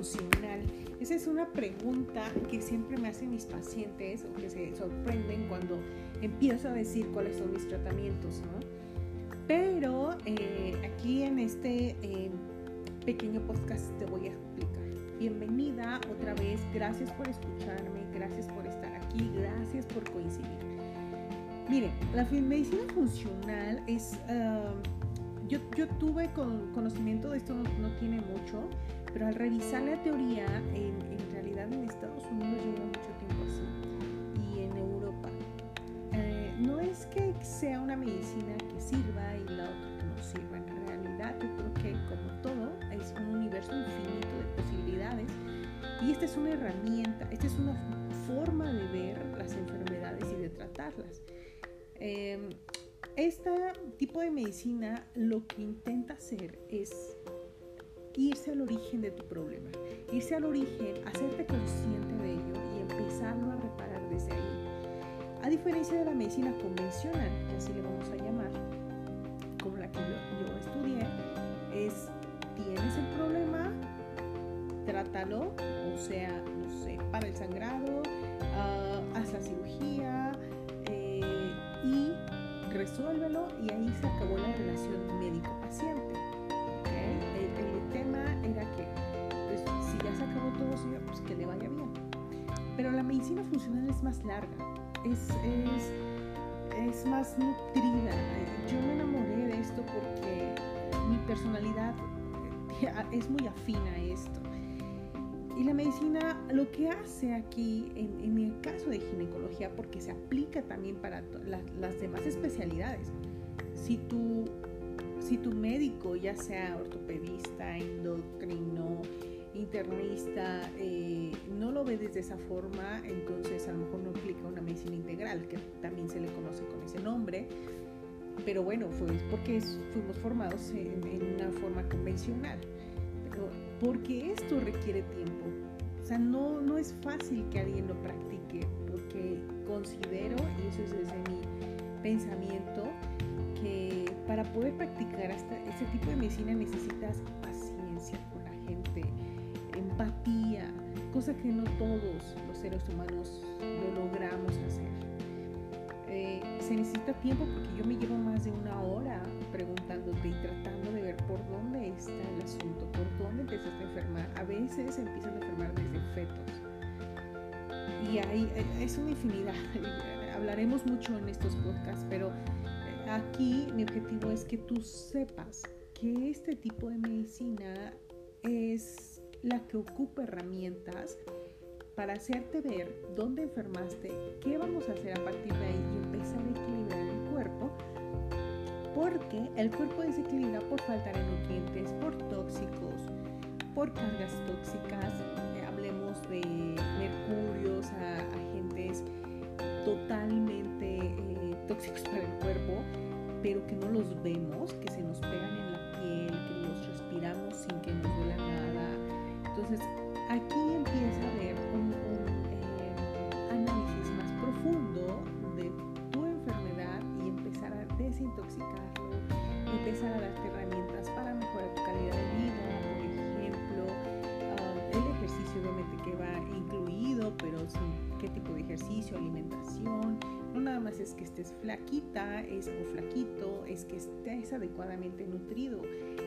Esa es una pregunta que siempre me hacen mis pacientes o que se sorprenden cuando empiezo a decir cuáles son mis tratamientos, ¿no? Pero eh, aquí en este eh, pequeño podcast te voy a explicar. Bienvenida otra vez, gracias por escucharme, gracias por estar aquí, gracias por coincidir. Miren, la medicina funcional es... Uh, yo, yo, tuve conocimiento de esto, no, no, tiene mucho, pero al revisar la teoría, en, en, realidad en Estados Unidos lleva mucho tiempo así y en Europa. Eh, no es que sea una medicina que sirva y la otra que no sirva. En realidad, yo creo que como todo, es un universo infinito de posibilidades y esta es una herramienta, esta es una forma de ver las enfermedades y de tratarlas. Eh, este tipo de medicina lo que intenta hacer es irse al origen de tu problema, irse al origen, hacerte consciente de ello y empezarlo a reparar desde ahí. A diferencia de la medicina convencional, que así le vamos a llamar, como la que yo, estudié, es tienes el problema, trátalo, o sea, no sé, para el sangrado, uh, haz la cirugía eh, y resuélvelo y ahí se acabó la relación medicina funcional es más larga, es, es, es más nutrida. Yo me enamoré de esto porque mi personalidad es muy afín a esto. Y la medicina lo que hace aquí, en, en el caso de ginecología, porque se aplica también para la, las demás especialidades, si tu, si tu médico, ya sea ortopedista, endocrino, internista, eh, no lo ve desde esa forma, entonces a lo mejor no aplica una medicina integral, que también se le conoce con ese nombre. Pero bueno, fue porque fuimos formados en, en una forma convencional porque esto requiere tiempo. O sea, no, no es fácil que alguien lo practique, porque considero, y eso es desde mi pensamiento, que para poder practicar hasta este tipo de medicina necesitas paciencia con la gente, cosa que no todos los seres humanos lo logramos hacer. Eh, se necesita tiempo porque yo me llevo más de una hora preguntándote y tratando de ver por dónde está el asunto, por dónde empezaste a enfermar. A veces empiezan a enfermar desde fetos. Y hay, es una infinidad. Hablaremos mucho en estos podcasts, pero eh, aquí mi objetivo es que tú sepas que este tipo de medicina es la que ocupa herramientas para hacerte ver dónde enfermaste, qué vamos a hacer a partir de ahí y empezar a equilibrar el cuerpo, porque el cuerpo desequilibra por falta de nutrientes, por tóxicos, por cargas tóxicas, eh, hablemos de mercurios, a, agentes totalmente eh, tóxicos para el cuerpo, pero que no los vemos, que se nos pegan en la piel, que los respiramos sin que nos duela nada. Entonces, aquí empieza a haber un, eh, análisis más profundo de tu enfermedad y empezar a desintoxicarlo, empezar a darte herramientas para mejorar tu calidad de vida, por ejemplo, uh, el ejercicio obviamente que va pero sí, qué tipo de ejercicio, alimentación, no nada más es que estés flaquita es, o flaquito, es que estés adecuadamente nutrido.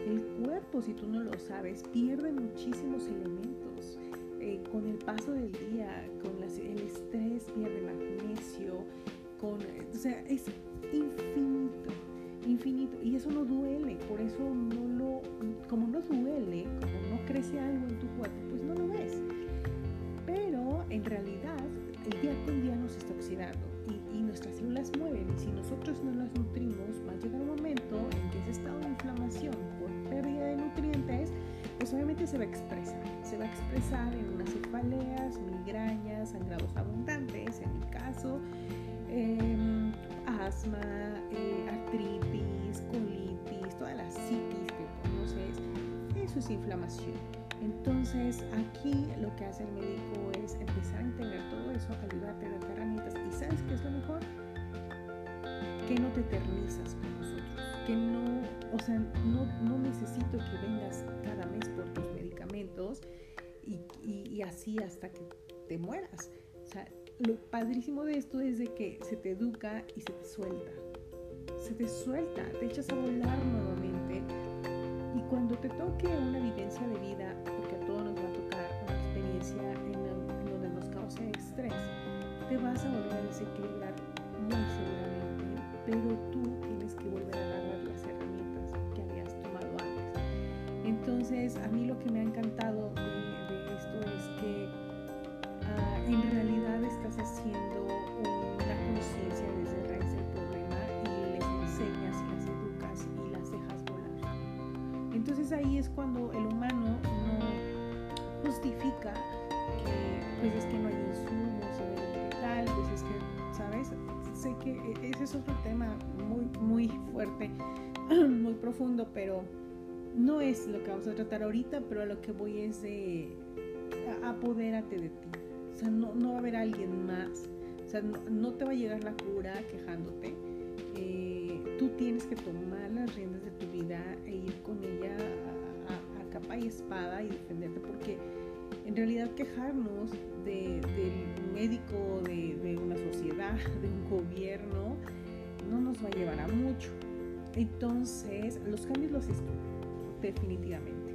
El cuerpo, si tú no lo sabes, pierde muchísimos elementos. Eh, con el paso del día, con las, el estrés pierde magnesio, con, o sea, es infinito, infinito. Y eso no duele, por eso no lo, como no duele, como no crece algo en tu cuerpo, en realidad, el día con día nos está oxidando y, nuestras células mueren y si nosotros no las nutrimos va a llegar un momento en que ese estado de inflamación por pérdida de nutrientes pues obviamente se va a expresar. Se va a expresar en unas cefaleas, migrañas, sangrados abundantes en mi caso eh, asma, eh, artritis, colitis, todas las citis que conoces. Eso es inflamación entonces aquí lo que hace el médico es empezar a entender todo eso, ayudarte darte herramientas. ¿Y sabes qué es lo mejor? Que no te eternizas con nosotros, que no, o sea, no, no necesito que vengas cada mes por tus medicamentos, y, así hasta que te mueras. O sea, lo padrísimo de esto es de que se te educa y se te suelta. Se te suelta, te echas a volar nuevamente. Y cuando te toque una vivencia de vida, te vas a volver a desequilibrar muy seguramente, pero tú tienes que volver a agarrar las herramientas que habías tomado antes. Entonces, a mí lo que me ha encantado en realidad estás haciendo una conciencia desde raíz del problema y les enseñas y las educas y las dejas volar. Entonces ahí es cuando el humano no justifica que pues es que no hay Sé que e-, ese es otro tema muy, muy fuerte, muy profundo, pero no es lo que vamos a tratar ahorita, pero a lo que voy es de apodérate de ti o sea, no, no va a haber alguien más. O sea, no, te va a llegar la cura quejándote. Eh, tú tienes que tomar las riendas de tu vida e ir con ella a, capa y espada y defenderte porque en realidad quejarnos del médico, de, una sociedad, de un gobierno, no nos va a llevar a mucho. Entonces, los cambios los hizo definitivamente.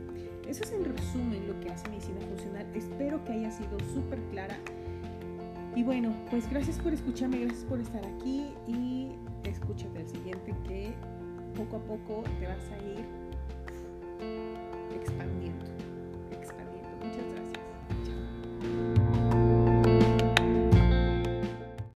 Eso es en resumen lo que hace medicina funcional. Espero que haya sido súper clara. Y bueno, pues gracias por escucharme, gracias por estar aquí y escúchate el siguiente que poco a poco te vas a ir expandiendo.